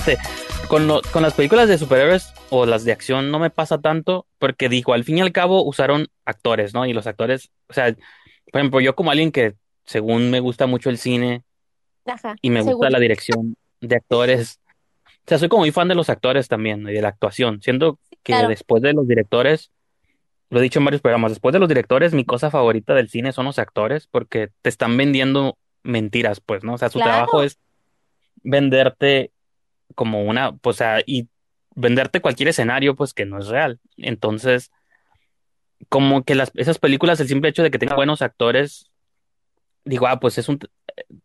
fíjate, con, lo- con las películas de superhéroes o las de acción no me pasa tanto porque dijo, al fin y al cabo usaron actores, ¿no? Y los actores, o sea, por ejemplo, yo como alguien que según me gusta mucho el cine Ajá, y me gusta la dirección de actores, o sea, soy como muy fan de los actores también y de la actuación. Siento que Claro, después de los directores, lo he dicho en varios programas, después de los directores, mi cosa favorita del cine son los actores porque te están vendiendo mentiras, pues, ¿no? O sea, su trabajo es venderte como una, pues, o sea, y venderte cualquier escenario, pues, que no es real. Entonces, como que las, esas películas, el simple hecho de que tengan buenos actores, digo, ah, pues es un,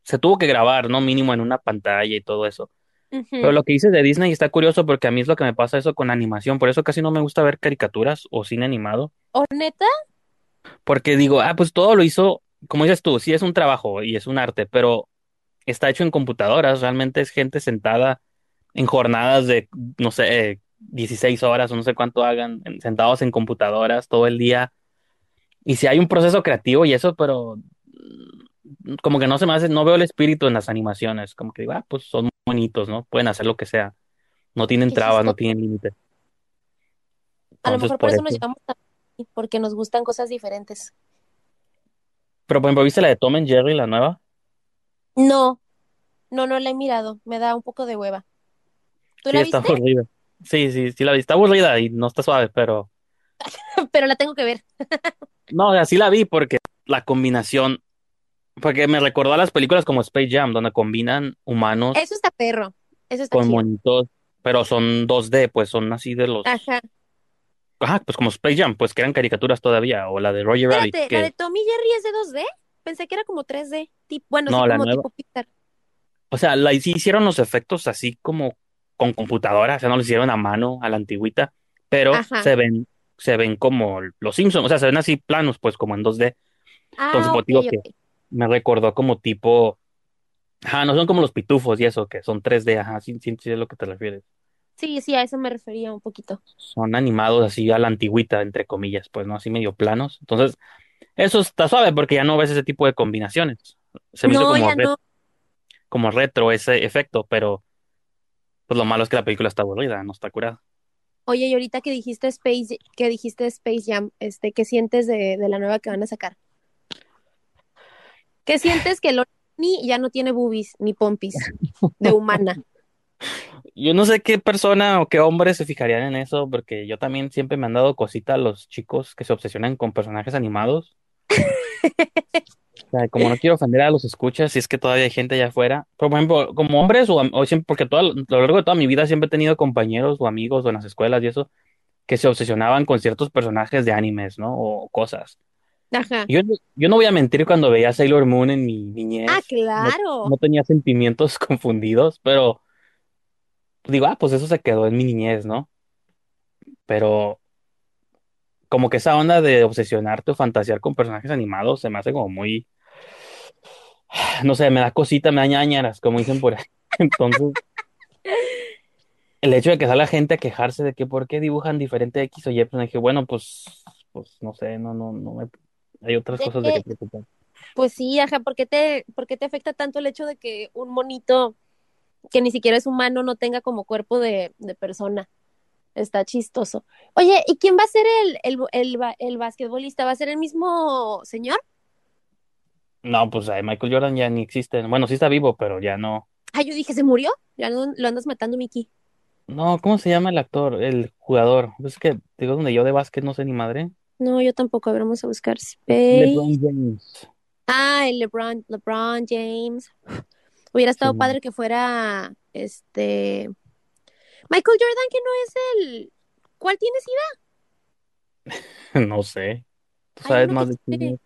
se tuvo que grabar, ¿no? Mínimo en una pantalla y todo eso. Pero lo que dices de Disney está curioso porque a mí es lo que me pasa eso con animación, por eso casi no me gusta ver caricaturas o cine animado, ¿O neta? porque digo, ah, pues todo lo hizo, como dices tú, sí es un trabajo y es un arte, pero está hecho en computadoras, realmente es gente sentada en jornadas de, no sé, eh, 16 horas o no sé cuánto hagan, en- sentados en computadoras todo el día. Y si hay un proceso creativo y eso, pero mm, como que no se me hace, no veo el espíritu en las animaciones, como que digo, ah, pues son bonitos, ¿no? Pueden hacer lo que sea, no tienen trabas, no tienen límites. A lo mejor por eso nos llevamos bien, porque nos gustan cosas diferentes. Pero, por ejemplo, ¿viste la de Tom and Jerry, la nueva? No, no, no la he mirado. Me da un poco de hueva. ¿Tú Sí, la está aburrida. Sí, sí, sí la vi. Está aburrida y no está suave, pero Pero la tengo que ver. no, o sea, sí la vi porque la combinación Porque me recordó a las películas como Space Jam, donde combinan humanos Eso está perro. Eso está con monitos, pero son 2D, pues son así de los... Ajá. Ajá, pues como Space Jam, pues que eran caricaturas todavía, o la de Roger Rabbit, ¿la de Tommy Jerry es de 2D? Pensé que era como 3D. Tip- bueno, sí, no, la como nueva. tipo Pixar. O sea, la, sí hicieron los efectos así como con computadora, o sea, no lo hicieron a mano, a la antigüita, pero Ajá. se ven, se ven como los Simpsons, o sea, se ven así planos, pues como en 2D. Entonces, Ah, pues ok, digo que me recordó como tipo... Ajá, no son como los pitufos y eso, que son 3D, ajá, sí, sí, sí es lo que te refieres. Sí, sí, a eso me refería un poquito. son animados así a la antigüita, entre comillas, pues, ¿no? Así medio planos. Entonces, eso está suave porque ya no ves ese tipo de combinaciones. Se me hizo No, como, ya re- no. como retro ese efecto, pero pues lo malo es que la película está aburrida, no está curada. Oye, y ahorita que dijiste Space, que dijiste Space Jam, este, ¿qué sientes de, de la nueva que van a sacar? ¿Qué sientes que Loni ya no tiene boobies ni pompis de humana? Yo no sé qué persona o qué hombre se fijarían en eso, porque yo también siempre me han dado cosita a los chicos que se obsesionan con personajes animados. O sea, como no quiero ofender a los escuchas, si es que todavía hay gente allá afuera. Pero, por ejemplo, como hombres, o, siempre, porque todo, a lo largo de toda mi vida siempre he tenido compañeros o amigos o en las escuelas y eso, que se obsesionaban con ciertos personajes de animes, ¿no? O cosas. Ajá. Yo, no- yo no voy a mentir cuando veía Sailor Moon en mi Ah, niñez, no, claro. no tenía sentimientos confundidos, pero digo, ah, pues eso se quedó en mi niñez, ¿no? Pero como que esa onda de obsesionarte o fantasear con personajes animados se me hace como muy, no sé, me da cosita, me da ñáñaras, como dicen por ahí. Entonces, el hecho de que salga gente a quejarse de que por qué dibujan diferente X o Y, pues dije, bueno, pues, pues no sé, no, no, no me, hay otras De cosas de que, preocupar. pues sí, ajá, ¿por qué te, por qué te afecta tanto el hecho de que un monito que ni siquiera es humano no tenga como cuerpo de, de persona? Está chistoso. Oye, ¿y quién va a ser el, el, el, el basquetbolista? ¿Va a ser el mismo señor? No, pues ay, Michael Jordan ya ni existe. Bueno, sí está vivo, pero ya no. Ah, yo dije, ¿se murió? Ya no, lo andas matando, Mickey. No, ¿cómo se llama el actor, el jugador? Es que digo donde yo de básquet no sé ni madre. No, yo tampoco. A ver, vamos a buscar LeBron. James. Ah, el LeBron, LeBron James. Hubiera estado Sí, padre que fuera este Michael Jordan, que no es el. ¿Cuál tiene SIDA? no sé. Tú sabes más de tiene,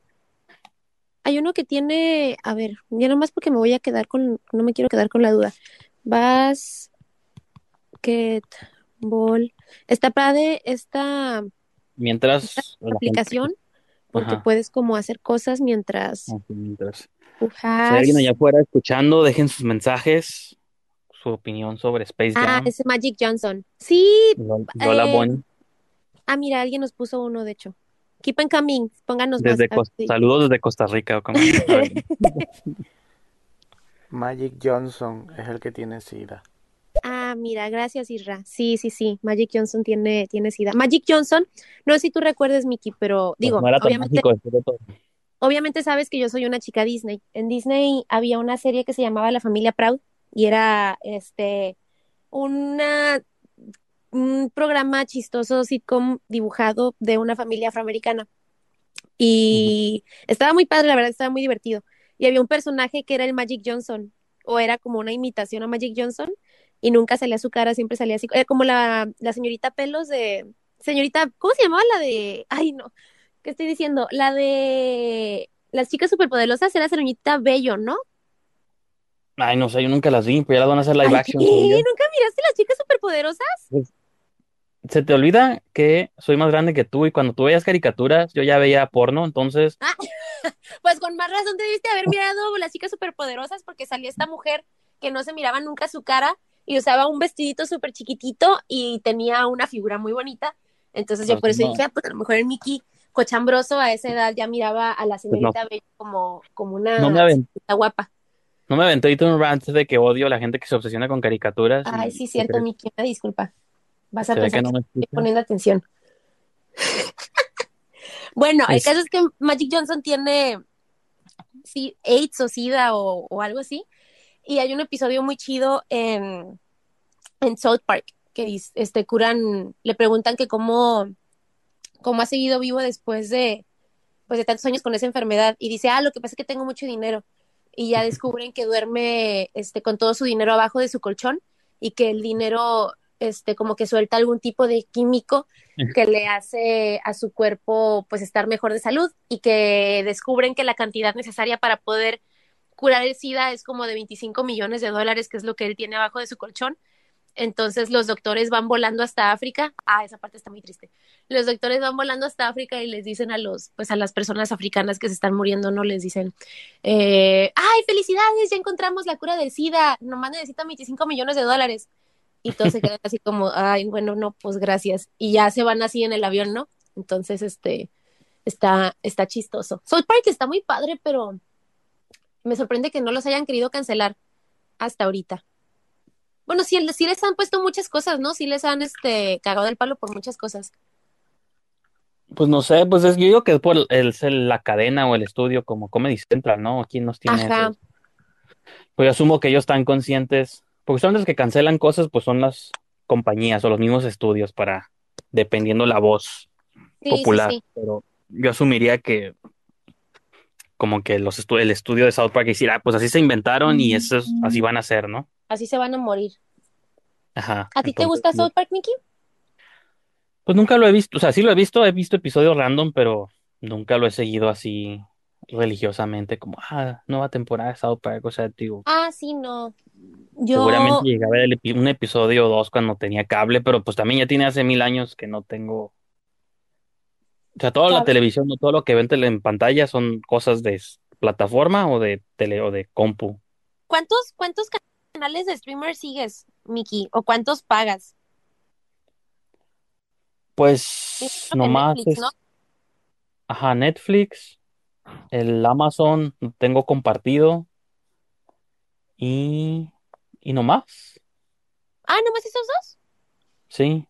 hay uno que tiene, a ver, ya nomás porque me voy a quedar con, no me quiero quedar con la duda. Basketball. Está padre esta, esta Mientras la gente. aplicación porque Ajá. puedes como hacer cosas mientras así, mientras. Si hay alguien allá afuera escuchando, dejen sus mensajes, su opinión sobre Space Ah, Jam, ese Magic Johnson. Sí, Lo- Lola eh, Bonnie. ah, mira, alguien nos puso uno, de hecho. Keep on coming, pónganos. Desde A ver, Cos- sí. saludos desde Costa Rica. como- Magic Johnson es el que tiene SIDA. Ah, Ah, mira, gracias, Isra. Sí, sí, sí. Magic Johnson tiene, tiene SIDA. Magic Johnson, no sé si tú recuerdes, Mickey, pero Pues digo, no mágico obviamente sabes que yo soy una chica Disney. En Disney había una serie que se llamaba La Familia Proud y era este una un programa chistoso sitcom dibujado de una familia afroamericana. Y estaba muy padre, la verdad, estaba muy divertido. Y había un personaje que era el Magic Johnson, o era como una imitación a Magic Johnson, y nunca salía su cara, siempre salía así. Era como la, la señorita Pelos de. Señorita, ¿cómo se llamaba la de.? Ay, no. ¿Qué estoy diciendo? La de. Las chicas superpoderosas era señorita Bello, ¿no? Ay, no sé, yo nunca las vi, pero ya las van a hacer live Ay, action. ¿Nunca miraste las chicas superpoderosas? Pues, se te olvida que soy más grande que tú y cuando tú veías caricaturas, yo ya veía porno, entonces, Ah, pues con más razón debiste haber mirado las chicas superpoderosas porque salía esta mujer que no se miraba nunca su cara y usaba un vestidito súper chiquitito y tenía una figura muy bonita. Entonces yo pues por eso no, dije, ah, pues a lo mejor el Mickey cochambroso a esa edad ya miraba a la pues no, señorita Bella como, como no me una señorita guapa. No me aventé ahorita un rant de que odio a la gente que se obsesiona con caricaturas Ay, y sí, cierto, Mickey, una disculpa. Vas a pensar que que no me estoy poniendo atención. Bueno, el caso es que Magic Johnson tiene sí, AIDS o SIDA o, o algo así. Y hay un episodio muy chido en, en South Park que este, curan, le preguntan que cómo, cómo ha seguido vivo después de, pues, de tantos años con esa enfermedad. Y dice, ah, lo que pasa es que tengo mucho dinero. Y ya descubren que duerme este, con todo su dinero abajo de su colchón y que el dinero este, como que suelta algún tipo de químico que le hace a su cuerpo pues estar mejor de salud y que descubren que la cantidad necesaria para poder curar el SIDA es como de 25 millones de dólares, que es lo que él tiene abajo de su colchón. Entonces los doctores van volando hasta África. Ah, esa parte está muy triste. Los doctores van volando hasta África y les dicen a los, pues a las personas africanas que se están muriendo, no les dicen, eh, ay, felicidades, ya encontramos la cura del SIDA, nomás necesitan 25 millones de dólares. Y todos se quedan así como, ay, bueno, no, pues gracias. Y ya se van así en el avión, ¿no? Entonces, este, está, está chistoso. South Park está muy padre, pero me sorprende que no los hayan querido cancelar hasta ahorita. Bueno, sí, sí les han puesto muchas cosas, ¿no? Sí les han, este, cagado el palo por muchas cosas. pues no sé, pues es, yo digo que es por el, el- la cadena o el estudio como Comedy Central, ¿no? ¿Quién nos tiene Ajá, esos? Pues yo asumo que ellos están conscientes, porque son los que cancelan cosas, pues son las compañías o los mismos estudios para, dependiendo la voz sí, sí, popular, sí. pero yo asumiría que como que los estu- el estudio de South Park decir, ah, pues así se inventaron y eso es- así van a ser, ¿no? Así se van a morir. Ajá, ¿A ti te gusta South Park, Mickey? pues nunca lo he visto, o sea, sí lo he visto, he visto episodios random, pero nunca lo he seguido así religiosamente, como, ah, nueva temporada de South Park, o sea, digo, Ah, sí, no. seguramente Yo, llegué a ver el un episodio o dos cuando tenía cable, pero pues también ya tiene hace mil años que no tengo, o sea, toda la televisión, todo lo que ven en pantalla son cosas de plataforma o de tele o de compu. ¿Cuántos, cuántos canales de streamer sigues, Mickey? ¿O cuántos pagas? Pues nomás Netflix, ¿no? es, ajá, Netflix, el Amazon tengo compartido y, y nomás, Ah, ¿nomás esos dos? sí.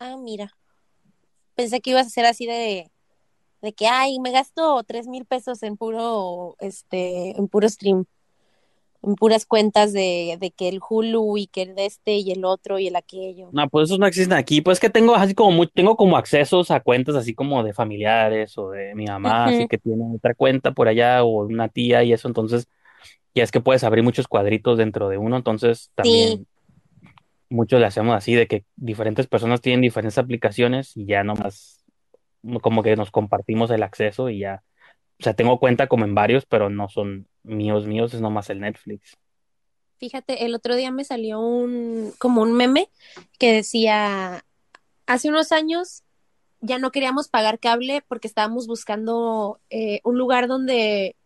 Ah, mira. Pensé que ibas a ser así de, de que, ay, me gasto tres mil pesos en puro, este, en puro stream, en puras cuentas de, de que el Hulu y que el de este y el otro y el aquello. No, pues esos no existen aquí. Pues que tengo así como muy, tengo como accesos a cuentas así como de familiares o de mi mamá, así que tiene otra cuenta por allá o una tía y eso, entonces ya es que puedes abrir muchos cuadritos dentro de uno, entonces Sí, también muchos le hacemos así de que diferentes personas tienen diferentes aplicaciones y ya nomás como que nos compartimos el acceso y ya, o sea, tengo cuenta como en varios, pero no son míos míos, es nomás el Netflix. fíjate, el otro día me salió un, como un meme que decía, hace unos años ya no queríamos pagar cable porque estábamos buscando eh, un lugar donde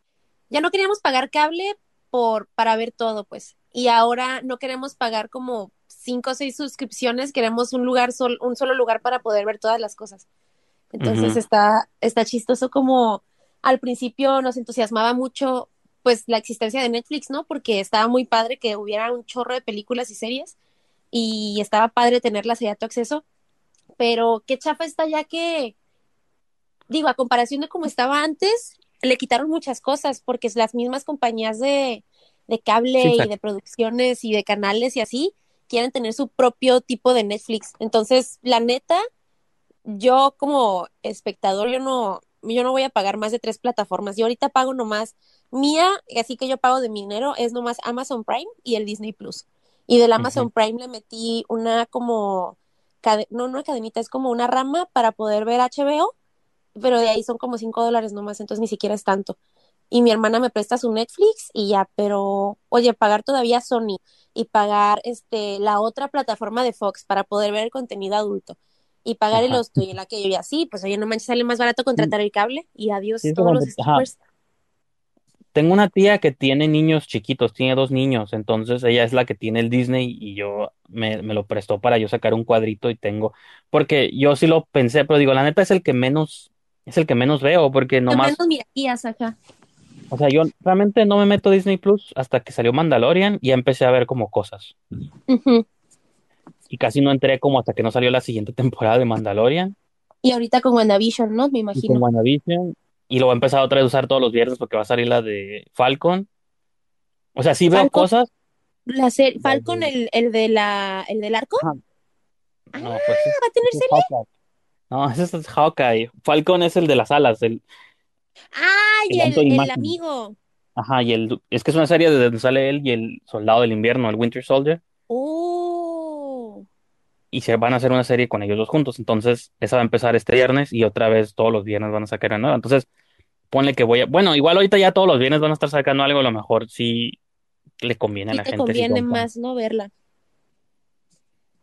ya no queríamos pagar cable por para ver todo, pues. Y ahora no queremos pagar como cinco o seis suscripciones, queremos un lugar sol, un solo lugar para poder ver todas las cosas. Entonces está está chistoso como al principio nos entusiasmaba mucho pues la existencia de Netflix, ¿no? Porque estaba muy padre que hubiera un chorro de películas y series y estaba padre tenerlas allá a tu acceso, pero qué chafa está ya que, digo, a comparación de cómo estaba antes, le quitaron muchas cosas porque las mismas compañías de, de cable Sí, y de producciones y de canales y así quieren tener su propio tipo de Netflix. Entonces, la neta, yo como espectador, yo no, yo no voy a pagar más de tres plataformas. Yo ahorita pago nomás mía, así que yo pago de mi dinero, es nomás Amazon Prime y el Disney Plus. Y del Amazon. Prime le metí una como, no una cadenita, es como una rama para poder ver HBO, pero de ahí son como cinco dólares nomás, entonces ni siquiera es tanto. Y mi hermana me presta su Netflix y ya, pero oye, pagar todavía Sony y pagar este la otra plataforma de Fox para poder ver el contenido adulto y pagar el hosto y el aquello y así, pues oye, no manches, sale más barato contratar el cable y adiós todos los streamers. Tengo una tía que tiene niños chiquitos, tiene dos niños, entonces ella es la que tiene el Disney y yo me, me lo prestó para yo sacar un cuadrito y tengo, porque yo sí lo pensé, pero digo, la neta es el que menos, es el que menos veo, porque nomás, menos mirarías acá. o sea, yo realmente no me meto a Disney Plus hasta que salió Mandalorian y ya empecé a ver como cosas. Ujú. Y casi no entré como hasta que no salió la siguiente temporada de Mandalorian Y ahorita con WandaVision, ¿no? Me y con imagino. WandaVision. Y lo voy a empezar otra vez a usar todos los viernes porque va a salir la de Falcon. O sea, sí veo Falcon, cosas. la Falcon, el, el de la, el del arco. Ah, No, pues es, va a tener serie. Hawkeye. No, ese es Hawkeye. Falcon es el de las alas, el, ¡Ay, el el, de el imagen. amigo! Ajá, y el, es que es una serie de donde sale él y el soldado del invierno, el Winter Soldier. ¡Oh! Y se van a hacer una serie con ellos dos juntos. Entonces, esa va a empezar este viernes y otra vez todos los viernes van a sacar una nueva. Entonces, ponle que voy a. Bueno, igual ahorita ya todos los viernes van a estar sacando algo, a lo mejor sí le conviene a la te gente conviene más no verla.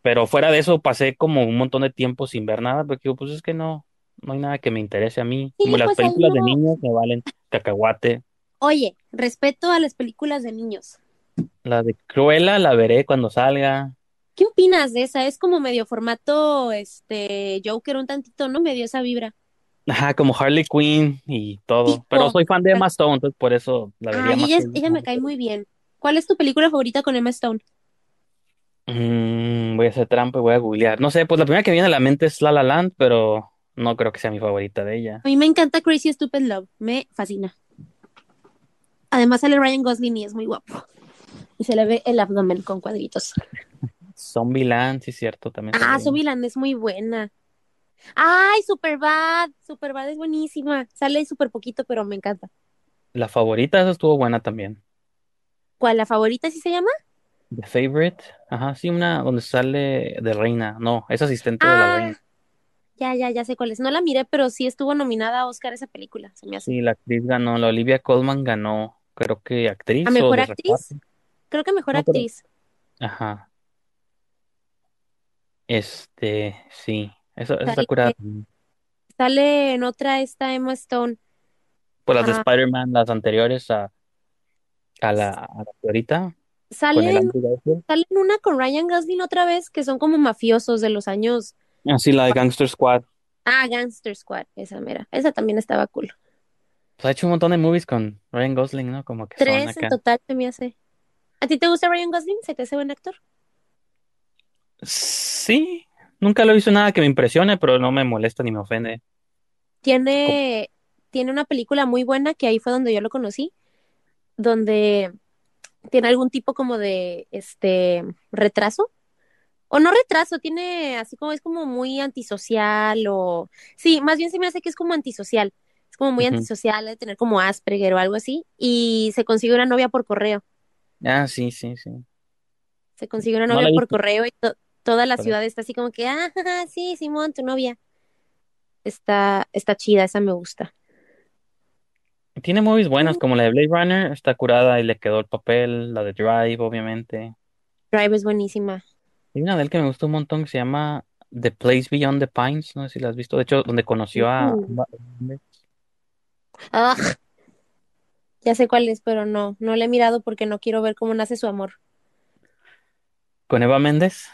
Pero fuera de eso, pasé como un montón de tiempo sin ver nada, porque digo, pues es que no, no hay nada que me interese a mí. Sí, Como las pues ahí películas de niños me valen cacahuate. Oye, respeto a las películas de niños. La de Cruella la veré cuando salga. ¿Qué opinas de esa? Es como medio formato, este, Joker un tantito, ¿no? Medio esa vibra. Ajá, como Harley Quinn y todo. Pero soy fan de Emma Stone, entonces por eso la vería más ella, es- ella me cae muy bien. ¿Cuál es tu película favorita con Emma Stone? Mm, voy a hacer trampa y voy a googlear. No sé, pues la primera que viene a la mente es La La Land, pero no creo que sea mi favorita de ella. A mí me encanta Crazy Stupid Love, me fascina. Además sale Ryan Gosling y es muy guapo. Y se le ve el abdomen con cuadritos. Zombieland, sí, cierto, también. Ah. Zombieland es muy buena. Ay, Superbad. Superbad es buenísima. Sale súper poquito, pero me encanta. La favorita, esa estuvo buena también. ¿Cuál? ¿La favorita sí se llama? The Favorite, ajá, sí, una donde sale de reina. No, es asistente de la Ah, reina. ya, ya, ya sé cuál es. No la miré, pero sí estuvo nominada a Oscar esa película, se me hace. Sí, la actriz ganó, la Olivia Colman ganó, creo que actriz ¿A mejor actriz? reparto. Creo que mejor No, pero, actriz. ajá, este, sí, esa, esa está Sale, curada sale en otra esta Emma Stone. Pues las de Ah, Spider-Man, las anteriores a, a la, a la de ahorita, con el sale en, Andrew Garfield. sale en una con Ryan Gosling otra vez, que son como mafiosos de los años. Ah, sí, la de Gangster Squad. Ah, Gangster Squad, esa mera. Esa también estaba cool. Pues ha hecho un montón de movies con Ryan Gosling, ¿no? Como que son Tres en acá. total se me hace. ¿A ti te gusta Ryan Gosling? ¿Se te hace buen actor? Sí, nunca lo hizo nada que me impresione, pero no me molesta ni me ofende. Tiene, tiene una película muy buena que ahí fue donde yo lo conocí, donde tiene algún tipo como de este retraso. O no retraso, tiene así como es como muy antisocial o sí, más bien se me hace que es como antisocial. Es como muy antisocial, de tener como Asperger o algo así. Y se consigue una novia por correo. Ah, sí, sí, sí. Se consigue una No novia he por visto, correo y to- toda la ciudad está así como que, ah, sí, Simón, tu novia. Está, está chida, esa me gusta. tiene movies buenas, como la de Blade Runner, está curada y le quedó el papel, la de Drive, obviamente. Drive es buenísima. Hay una de él que me gustó un montón que se llama The Place Beyond the Pines, no sé si la has visto, de hecho, donde conoció a ah, ya sé cuál es, pero no, no la he mirado porque no quiero ver cómo nace su amor. con Eva Méndez,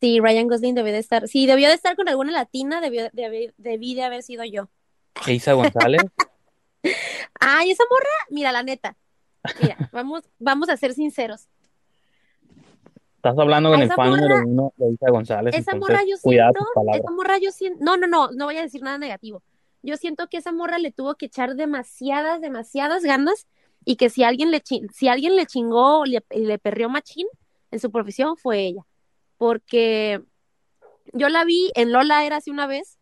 Sí, Ryan Gosling debió de estar, sí, debió de estar con alguna latina, debió, de haber- debí de haber sido yo. Isa González. Ay, esa morra, mira, la neta, mira, vamos, vamos a ser sinceros. Estás hablando con el fan número uno de Isa González, esa morra yo siento, esa morra yo siento, no, no, no, no voy a decir nada negativo. Yo siento que esa morra le tuvo que echar demasiadas, demasiadas ganas y que si alguien le, si alguien le chingó y le, le perrió machín en su profesión fue ella. Porque yo la vi en Lola era hace una vez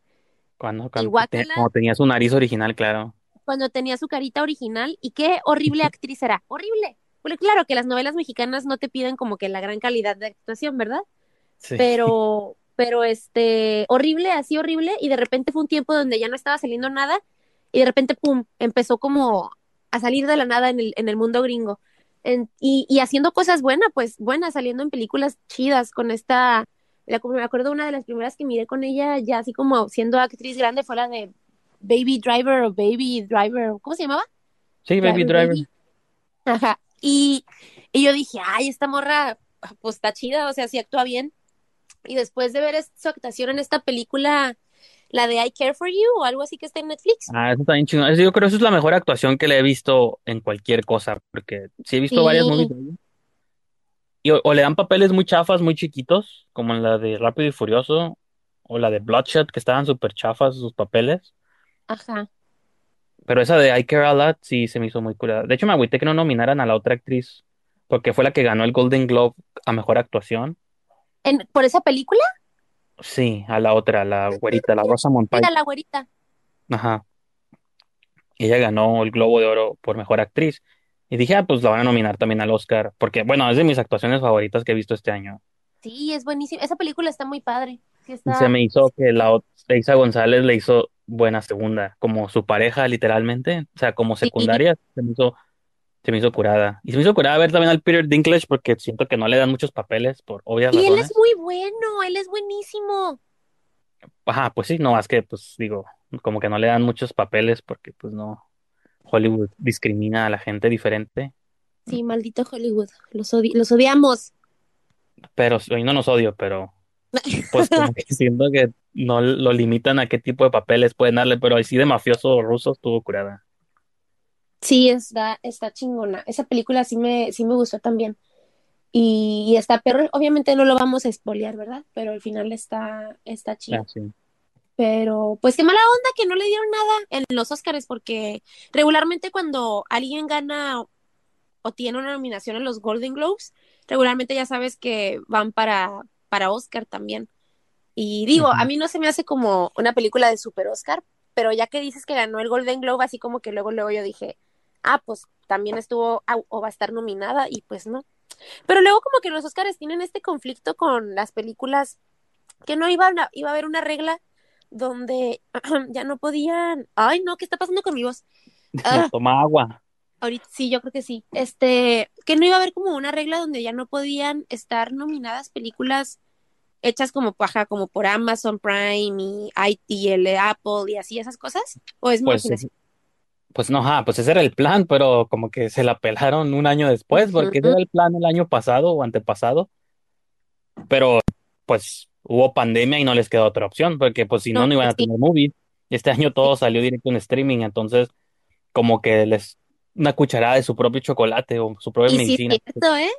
Cuando, cuando, te- cuando tenía su nariz original, claro. cuando tenía su carita original y qué horrible actriz era, horrible. Porque claro que las novelas mexicanas no te piden como que la gran calidad de actuación, ¿verdad? Sí. Pero, pero este, horrible, así horrible, y de repente fue un tiempo donde ya no estaba saliendo nada, y de repente, pum, empezó como a salir de la nada en el, en el mundo gringo. En- y, y haciendo cosas buenas, pues buenas, saliendo en películas chidas con esta, la, me acuerdo una de las primeras que miré con ella, ya así como siendo actriz grande, fue la de Baby Driver o Baby Driver, ¿cómo se llamaba? Sí, Baby Driver. Baby. Ajá. Y, y yo dije, ay, esta morra, pues está chida, o sea, sí actúa bien. Y después de ver su actuación en esta película, la de I Care for You o algo así que está en Netflix. Ah, eso está bien chingón. Yo creo que eso es la mejor actuación que le he visto en cualquier cosa, porque sí he visto varias movies Sí, de ella. Y o, o le dan papeles muy chafas, muy chiquitos, como en la de Rápido y Furioso, o la de Bloodshot, que estaban súper chafas sus papeles. ajá. Pero esa de I Care a Lot sí se me hizo muy curada. De hecho, me agüité que no nominaran a la otra actriz, porque fue la que ganó el Golden Globe a mejor actuación. En, ¿por esa película? Sí, a la otra, la güerita, la Rosamund Mira Pike. la güerita. Ajá. Ella ganó el Globo de Oro por mejor actriz. Y dije, ah, pues la van a nominar también al Oscar, porque bueno, es de mis actuaciones favoritas que he visto este año. Sí, es buenísima. Esa película está muy padre. Sí se me hizo que la Isa González le hizo buena segunda, como su pareja literalmente, o sea, como Sí. secundaria, se me hizo, se me hizo curada. Y se me hizo curada ver también al Peter Dinklage porque siento que no le dan muchos papeles por obvias Y él es razones. muy bueno, él es buenísimo. Ajá, pues sí, no, más que pues digo, como que no le dan muchos papeles porque pues no, Hollywood discrimina a la gente diferente, Sí, maldito Hollywood. Los, odi- los odiamos. pero hoy no nos odio, pero pues como que siento que no lo limitan a qué tipo de papeles pueden darle, pero así de mafioso ruso estuvo curada. Sí, está, está chingona. Esa película sí me, sí me gustó también. Y, y está perro, obviamente no lo vamos a espolear, ¿verdad? Pero al final está, está Ah, chido. sí. Pero, pues qué mala onda que no le dieron nada en los Oscars, porque regularmente cuando alguien gana o tiene una nominación en los Golden Globes, regularmente ya sabes que van para, para Oscar también. Y digo, a mí no se me hace como una película de super Oscar, pero ya que dices que ganó el Golden Globe, así como que luego, luego yo dije, ah, pues también estuvo ah, o va a estar nominada y pues no. Pero luego como que los Oscars tienen este conflicto con las películas que no iba a, iba a haber una regla donde ya no podían. Ay, no, ¿qué está pasando con mi voz? Ah, Toma agua. ahorita sí, yo creo que sí. Este, que no iba a haber como una regla donde ya no podían estar nominadas películas hechas como, ajá, como por Amazon Prime y ITL, Apple y así esas cosas. ¿O es mi Pues, imaginación? Pues no, ajá, pues ese era el plan, pero como que se la pelaron un año después, porque ese era el plan el año pasado o antepasado, pero pues hubo pandemia y no les quedó otra opción, porque pues si no, No, iban pues a sí, tener movie. Este año todo salió directo en streaming, entonces como que les una cucharada de su propio chocolate o su propia y medicina, cierto, ¿eh?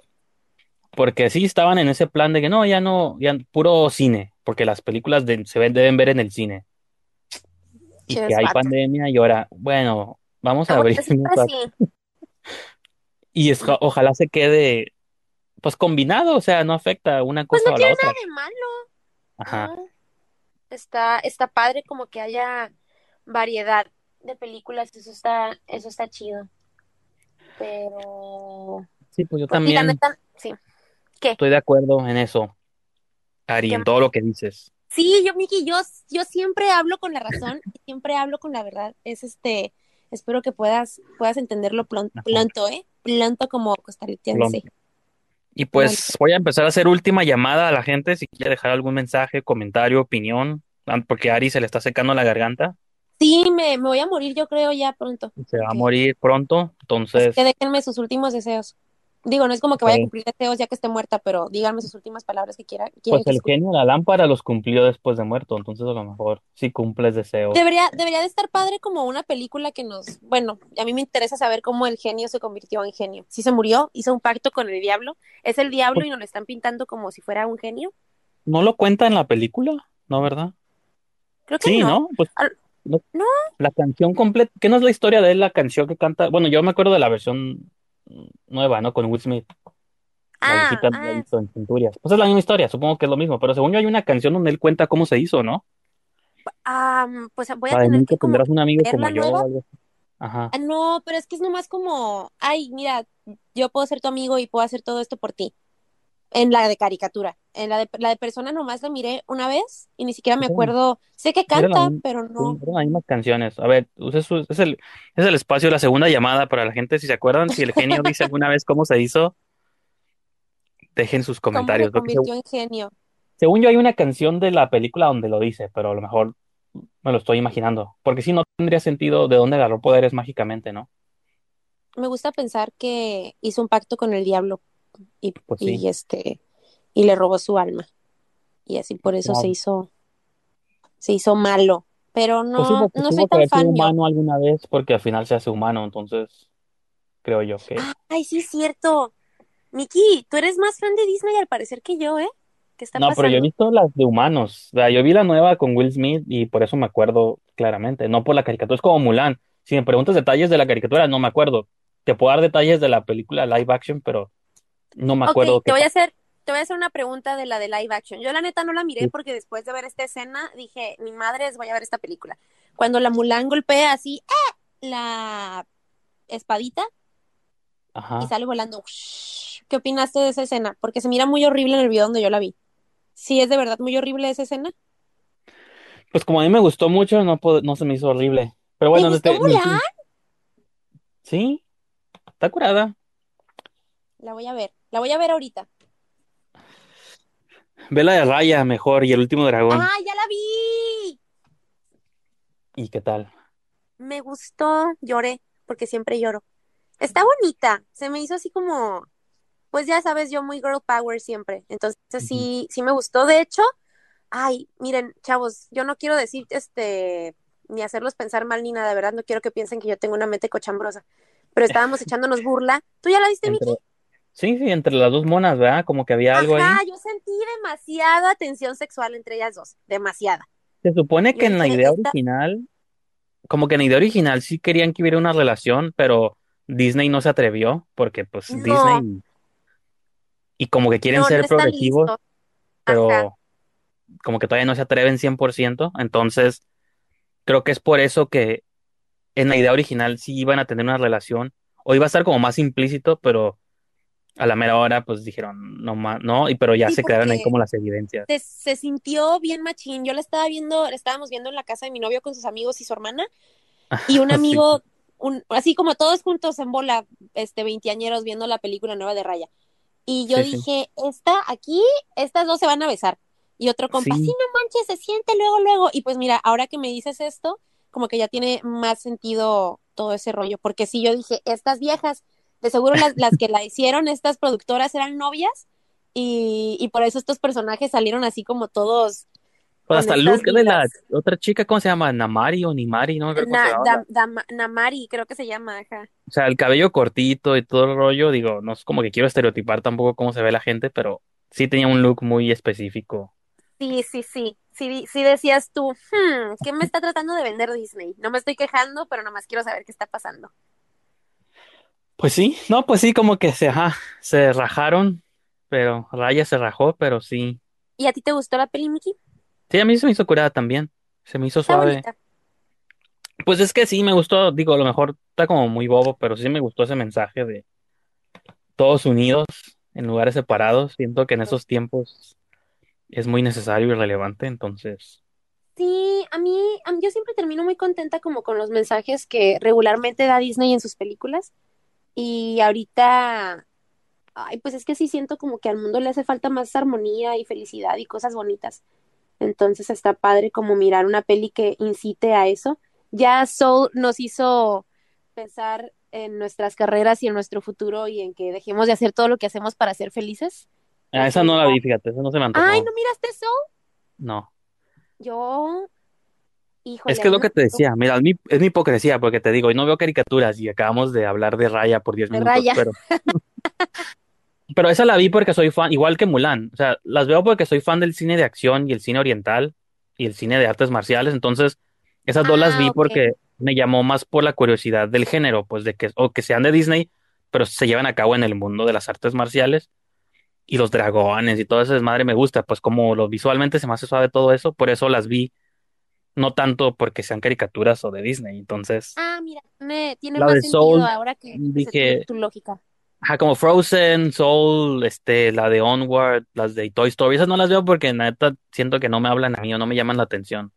porque sí estaban en ese plan de que no, ya no, ya puro cine, porque las películas de- se ven, deben ver en el cine. y que hay pandemia y ahora, bueno, vamos a Ah, bueno, abrirnos siempre a- así. y es- ojalá se quede pues combinado, o sea, no afecta una Pues cosa no a la tiene otra. nada de malo. Ajá. Ah, está, está padre como que haya variedad de películas, eso está, eso está chido. Pero, Sí, pues yo pues sí, la también neta, sí. ¿Qué? estoy de acuerdo en eso, Ari, ¿Qué en todo lo que dices. Sí, yo, Miki, yo, yo siempre hablo con la razón, siempre hablo con la verdad. Es este, espero que puedas, puedas entenderlo pronto, ¿eh? Pronto como costarricense. Y pues voy a empezar a hacer última llamada a la gente si quiere dejar algún mensaje, comentario, opinión, ah, porque a Ari se le está secando la garganta, Sí, me, me voy a morir, yo creo, ya pronto. se va a morir pronto, entonces que déjenme sus últimos deseos. Digo, no es como que vaya a cumplir deseos ya que esté muerta, pero díganme sus últimas palabras que quiera, Pues que el genio de la lámpara los cumplió después de muerto, entonces a lo mejor sí cumples deseos. Debería, debería de estar padre como una película que nos, bueno, a mí me interesa saber cómo el genio se convirtió en genio. Si se murió, hizo un pacto con el diablo, es el diablo Pues y nos lo están pintando como si fuera un genio. no lo cuenta en la película, ¿no, verdad? Creo que Sí, no. ¿no? Pues Al- no- No, la canción completa, ¿qué no es la historia de él, la canción que canta? Bueno, yo me acuerdo de la versión nueva, ¿no? Con Will Smith, la ah, la ah, visto en Centurias. Pues es la misma historia, supongo que es lo mismo, pero según yo hay una canción donde él cuenta cómo se hizo, ¿no? ah, pues voy a La de tener que como tendrás un amigo como la yo algo. Ajá. Ah, no, pero es que es nomás como, ay, mira, yo puedo ser tu amigo y puedo hacer todo esto por ti. En la de caricatura. En la de, la de persona nomás la miré una vez y ni siquiera me acuerdo. Sé que canta, pero sí, no. eran las mismas canciones. A ver, es, es el, es el espacio la segunda llamada para la gente, si se acuerdan, si el genio dice alguna vez cómo se hizo, dejen sus ¿Cómo se comentarios. Porque convirtió en genio? Según yo hay una canción de la película donde lo dice, pero a lo mejor me lo estoy imaginando. Porque si no tendría sentido de dónde agarró poderes mágicamente, ¿no? Me gusta pensar que hizo un pacto con el diablo y, Pues sí, y este y le robó su alma. Y así por eso se hizo, se hizo malo. Pero Pues sí, no, porque no soy tan fan yo. humano alguna vez, porque al final se hace humano, entonces creo yo que... Ay, sí es cierto. Miki, tú eres más fan de Disney al parecer que yo, ¿eh? ¿Qué está No, pero yo he visto las de humanos. O sea, yo vi la nueva con Will Smith y por eso me acuerdo claramente, no por la caricatura. Es como Mulan. Si me preguntas detalles de la caricatura, no me acuerdo. Te puedo dar detalles de la película live action, pero no me acuerdo te qué voy a hacer, te voy a hacer una pregunta de la de live action. Yo la neta no la miré porque después de ver esta escena dije, mi madre es, voy a ver esta película. Cuando la Mulan golpea así, ¡eh! la espadita y sale volando. Ush. ¿Qué opinaste de esa escena? Porque se mira muy horrible en el video donde yo la vi. Sí, es de verdad muy horrible esa escena. Pues como a mí me gustó mucho, no, puedo- no se me hizo horrible. Pero ¿Te bueno, gustó desde, mi- Mulan? sí, está curada. La voy a ver, la voy a ver ahorita. Ve la de Raya mejor y el último dragón. ¡Ah, ya la vi! ¿Y qué tal? Me gustó, lloré, porque siempre lloro. Está bonita, se me hizo así como, pues ya sabes, yo muy girl power siempre. Entonces sí, sí me gustó. De hecho, ay, miren, chavos, yo no quiero decir este, ni hacerlos pensar mal ni nada, de verdad, no quiero que piensen que yo tengo una mente cochambrosa. Pero estábamos echándonos burla. ¿Tú ya la viste, Miki? Sí, sí, entre las dos monas, ¿verdad? Como que había algo ahí. Ajá, yo sentí demasiada tensión sexual entre ellas dos, demasiada. Se supone que Yo en la idea esta, original, como que en la idea original sí querían que hubiera una relación, pero Disney no se atrevió, porque pues no, Disney, y como que quieren no, ser progresivos. Ajá. pero como que todavía no se atreven 100%, entonces creo que es por eso que en la idea original sí iban a tener una relación, o iba a estar como más implícito, pero a la mera hora pues dijeron no más, no, y pero ya Sí, se quedaron ahí como las evidencias. se, se sintió bien machín. Yo la estaba viendo, la estábamos viendo en la casa de mi novio con sus amigos y su hermana, y un Sí, amigo, un, así como todos juntos en bola, este, veinteañeros viendo la película nueva de Raya. Y yo sí, dije, esta, aquí, estas dos se van a besar. Y otro compa, sí, no manches, se siente luego, luego. Y pues mira, ahora que me dices esto, como que ya tiene más sentido todo ese rollo. Porque si yo dije, estas viejas, de seguro las, las que la hicieron, estas productoras eran novias, y, y por eso estos personajes salieron así como todos Pues hasta look de la otra chica, ¿cómo se llama? Namari o Nimari, no me acuerdo cómo se Na, llama. da, da- Namari, creo que se llama, ajá. O sea, el cabello cortito y todo el rollo, digo, no es como que quiero estereotipar tampoco cómo se ve la gente, pero sí tenía un look muy específico. Sí, sí, sí. Sí, sí decías tú, hmm, ¿qué me está tratando de vender Disney? No me estoy quejando, pero nomás quiero saber qué está pasando. Pues sí, no, pues sí, como que se, ajá, se rajaron, pero Raya se rajó, pero sí. ¿Y a ti te gustó la peli, Mickey? Sí, a mí se me hizo curada también, se me hizo Está suave. bonita. Pues es que sí, me gustó, digo, a lo mejor está como muy bobo, pero sí me gustó ese mensaje de todos unidos en lugares separados. Siento que en esos tiempos es muy necesario y relevante, entonces, Sí, a mí, a mí yo siempre termino muy contenta como con los mensajes que regularmente da Disney en sus películas. Y ahorita, ay, pues es que sí siento como que al mundo le hace falta más armonía y felicidad y cosas bonitas. Entonces está padre como mirar una peli que incite a eso. Ya Soul nos hizo pensar en nuestras carreras y en nuestro futuro y en que dejemos de hacer todo lo que hacemos para ser felices. Ah, esa no la vi, fíjate, esa no se me antojó. Ay, ¿no miraste eso? No. Yo, híjole. Es que es lo que te decía, mira, es mi, es mi hipocresía, porque te digo, y no veo caricaturas y acabamos de hablar de Raya por 10 De minutos, Raya. pero... Pero esa la vi porque soy fan, igual que Mulan, o sea, las veo porque soy fan del cine de acción y el cine oriental y el cine de artes marciales, entonces esas dos las Ah, vi porque me llamó más por la curiosidad del género, pues de que, o que sean de Disney, pero se llevan a cabo en el mundo de las artes marciales y los dragones y todo ese desmadre me gusta, pues como lo visualmente se me hace suave todo eso, por eso las vi, no tanto porque sean caricaturas o de Disney, entonces Ah, mira, me, tiene la más de sentido Soul ahora que dije, tu, tu lógica. Ajá, como Frozen, Soul, este, la de Onward, las de Toy Story, esas no las veo porque neta siento que no me hablan a mí o no me llaman la atención.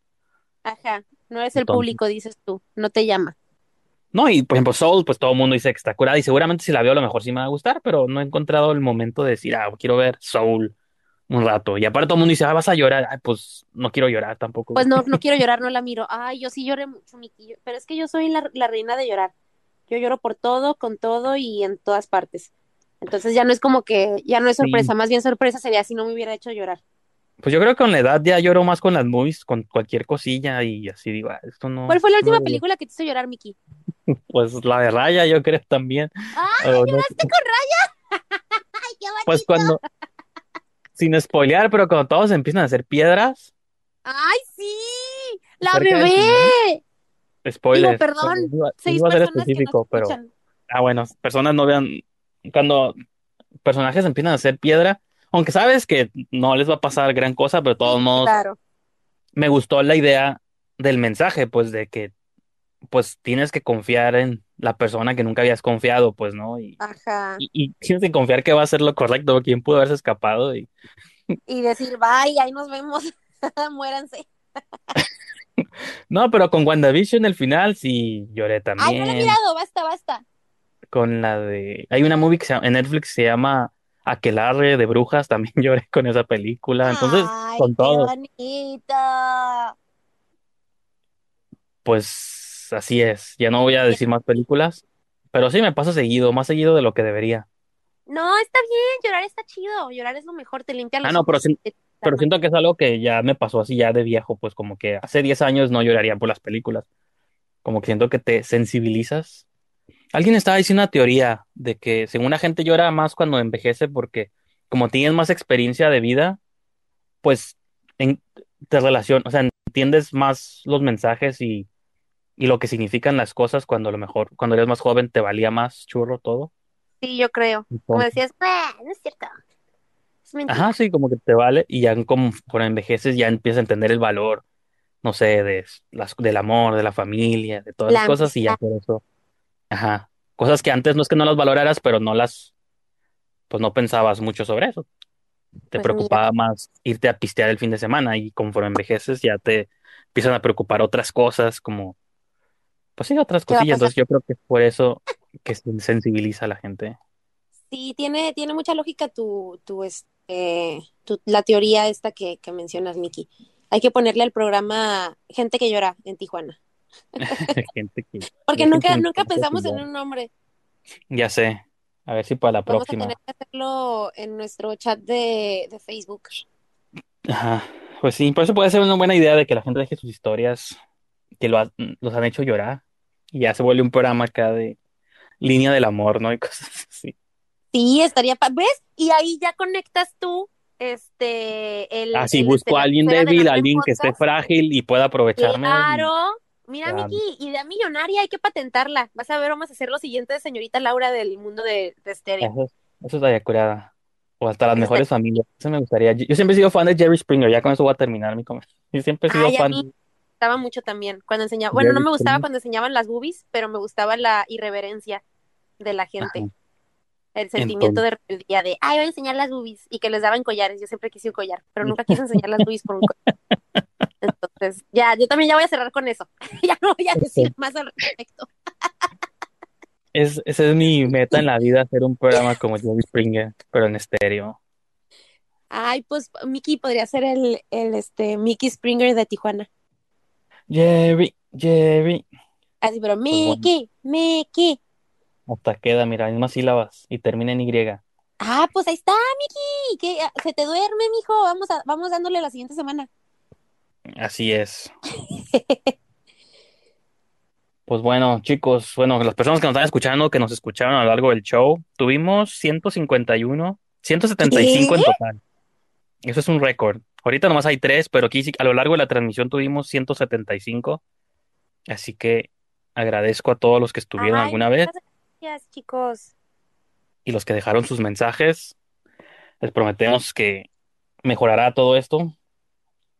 Ajá, no eres el Entonces, público, dices tú, no te llama. no, y por ejemplo Soul, pues todo el mundo dice que está curada y seguramente si la veo a lo mejor sí me va a gustar, pero no he encontrado el momento de decir, ah, quiero ver Soul un rato. Y aparte todo el mundo dice, ah, vas a llorar, Ay, pues no quiero llorar tampoco. Pues no, no quiero llorar, no la miro. Ay, yo sí lloré mucho, Miki, pero es que yo soy la, la reina de llorar. Yo lloro por todo, con todo y en todas partes. Entonces ya no es como que, ya no es Sí, sorpresa, más bien sorpresa sería si no me hubiera hecho llorar. pues yo creo que con la edad ya lloro más con las movies, con cualquier cosilla y así digo, ah, esto no, ¿Cuál fue la última película que te hizo llorar, Miki? Pues la de Raya yo creo también. ¡Ay, O no, lloraste con Raya! ¡Ay, qué pues bonito! cuando, sin spoilear, pero cuando todos empiezan a hacer piedras. ¡Ay, sí! ¡La bebé! Digo, Spoiler, perdón, no iba, seis iba a ser personas que nos específico, pero ah bueno, personas no vean cuando personajes empiezan a hacer piedra, aunque sabes que no les va a pasar gran cosa, pero de todos Sí, modos claro. me gustó la idea del mensaje, pues de que pues tienes que confiar en la persona que nunca habías confiado, pues, ¿no? Y, Ajá. y, y tienes que confiar que va a hacer lo correcto, quién pudo haberse escapado y Y decir, bye, ahí nos vemos. Muéranse. no, pero con WandaVision el final sí lloré Ay, no la he también. mirado, basta, basta. con la de... Hay una movie que se llama- en Netflix se llama Aquelarre de Brujas, también lloré con esa película. Entonces, Ay, con qué todo, bonito. pues así es. Ya no voy a decir más películas, pero sí me pasa seguido, más seguido de lo que debería. No, está bien, llorar está chido. Llorar es lo mejor, te limpia Ah, los no, pero, si- pero siento que es algo que ya me pasó así ya de viejo, pues como que hace 10 años no lloraría por las películas. Como que siento que te sensibilizas. Alguien estaba diciendo una teoría de que según la gente llora más cuando envejece porque como tienes más experiencia de vida, pues en, te relacionas, o sea, entiendes más los mensajes y, y lo que significan las cosas cuando a lo mejor, cuando eres más joven, te valía más churro todo. Sí, yo creo. Como decías, "Ah, no es cierto. Es mentira. ajá, sí, como que te vale y ya como por envejeces ya empiezas a entender el valor, no sé, de las, del amor, de la familia, de todas La esas cosas y ya por eso, ajá, cosas que antes no es que no las valoraras, pero no las, pues no pensabas mucho sobre eso. Te pues mira, preocupaba más irte a pistear el fin de semana y conforme envejeces ya te empiezan a preocupar otras cosas como, pues sí, otras ¿qué va a cosillas. pasar? Entonces yo creo que es por eso que se sensibiliza a la gente. Sí, tiene, tiene mucha lógica tu, tu, este, tu- la teoría esta que, que mencionas, Miki. Hay que ponerle al programa Gente que llora en Tijuana. Gente que, Porque nunca, nunca pensamos en un nombre. ya sé. A ver si para la Vamos a tener próxima. que hacerlo en nuestro chat de, de Facebook. Ajá. Pues sí, por eso puede ser una buena idea de que la gente deje sus historias que lo ha- los han hecho llorar y ya se vuelve un programa acá de línea del amor, ¿no? Y cosas así. Sí, estaría, pa- ¿ves? Y ahí ya conectas tú, este, el, Así el, busco a alguien débil, alguien que esté frágil y pueda aprovecharme. y Claro. Mira, ya, Miki, idea millonaria, hay que patentarla. Vas a ver, vamos a hacer lo siguiente de señorita Laura del mundo de, de estéreo. eso, eso estaría curada. O hasta las Eso mejores familias. Eso me gustaría. Yo, siempre he sido fan de Jerry Springer, ya con eso voy a terminar mi comentario. Yo siempre he sido Ay, a fan mí me gustaba mucho también cuando enseñaba, bueno, no me gustaba cuando enseñaban las boobies, pero me gustaba la irreverencia de la Ajá. gente, el sentimiento Entonces, de rebeldía de, ay, voy a enseñar las boobies y que les daban collares. Yo siempre quise un collar, pero nunca quise enseñar las boobies por un collar. Entonces, ya, yo también ya voy a cerrar con eso. ya no voy a decir más al respecto. es, esa es mi meta en la vida, hacer un programa como Jerry Springer, pero en estéreo. Ay, pues Mickey podría ser el, el este, Mickey Springer de Tijuana. Jerry, Jerry. Así, pero Pues Mickey, Mickey. Hasta queda, mira, mismas sílabas y termina en Y. Ah, pues ahí está, Miki. Que ah, se te duerme, mijo. Vamos a, vamos dándole la siguiente semana. Así es. Pues bueno, chicos, bueno, las personas que nos están escuchando, que nos escucharon a lo largo del show, tuvimos 151, 175 en ¿Qué? total. Eso es un récord. Ahorita nomás hay tres, pero aquí sí- a lo largo de la transmisión tuvimos 175. Así que agradezco a todos los que estuvieron Ay, alguna vez gracias, chicos. y los que dejaron sus mensajes. Les prometemos que mejorará todo esto.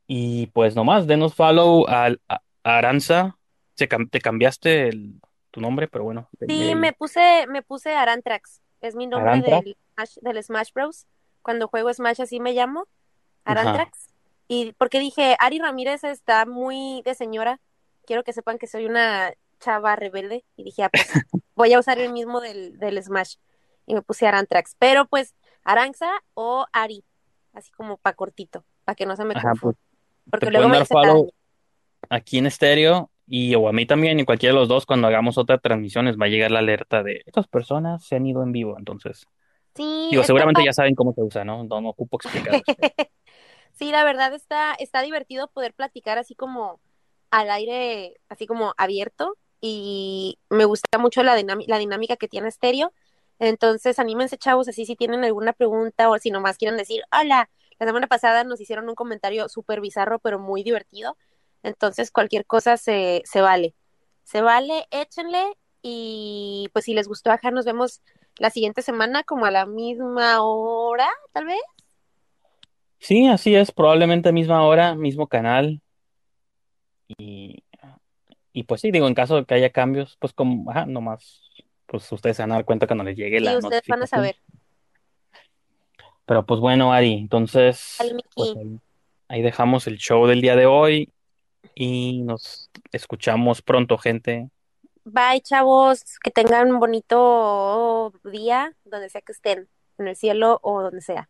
Y pues nomás, denos follow a, a Aranza. Se te cambiaste el- tu nombre, pero bueno. Sí, el- me puse, me puse Arantrax. Es mi nombre del Smash Bros. Cuando juego Smash así me llamo. Ajá. Arantrax. Y porque dije, Ari Ramírez está muy de señora. Quiero que sepan que soy una chava rebelde. Y dije, ah, pues voy a usar el mismo del, del Smash. Y me puse Arantrax. Pero pues, Aranza o Ari. Así como pa' cortito. Para que no se me Ajá, confunda. pues Porque luego me follow aquí en estéreo y o a mí también y cualquiera de los dos cuando hagamos otras transmisiones va a llegar la alerta de estas personas se han ido en vivo. Entonces, Sí, digo, seguramente ya saben cómo se usa, ¿no? No, no ocupo explicar. Sí, la verdad está, está divertido poder platicar así como al aire, así como abierto. Y me gusta mucho la, la dinámica que tiene Estéreo. Entonces, anímense, chavos, así si tienen alguna pregunta o si nomás quieren decir, hola, la semana pasada nos hicieron un comentario súper bizarro, pero muy divertido. Entonces, cualquier cosa se, se vale. Se vale, échenle. Y pues si les gustó, acá nos vemos la siguiente semana como a la misma hora, tal vez. Sí, así es, probablemente misma hora, mismo canal. Y, y pues sí, digo, en caso de que haya cambios, pues como, ajá, nomás, pues ustedes se van a dar cuenta cuando les llegue la ustedes van a notificación. saber. Pero pues bueno, Ari, entonces, Miki. pues ahí, ahí dejamos el show del día de hoy y nos escuchamos pronto, gente. Bye, chavos. Que tengan un bonito día, donde sea que estén, en el cielo o donde sea.